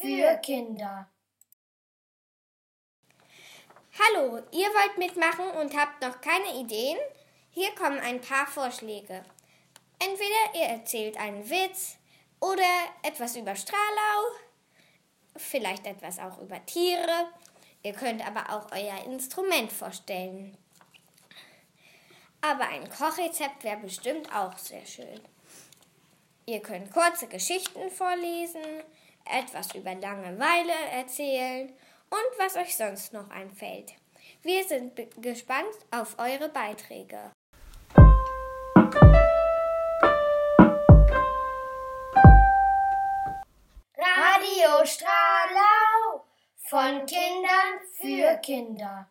für Kinder. Hallo, ihr wollt mitmachen und habt noch keine Ideen? Hier kommen ein paar Vorschläge. Entweder ihr erzählt einen Witz oder etwas über Stralau, vielleicht etwas auch über Tiere. Ihr könnt aber auch euer Instrument vorstellen. Aber ein Kochrezept wäre bestimmt auch sehr schön. Ihr könnt kurze Geschichten vorlesen, etwas über Langeweile erzählen und was euch sonst noch einfällt. Wir sind gespannt auf eure Beiträge. Radio Stralau von Kindern für Kinder.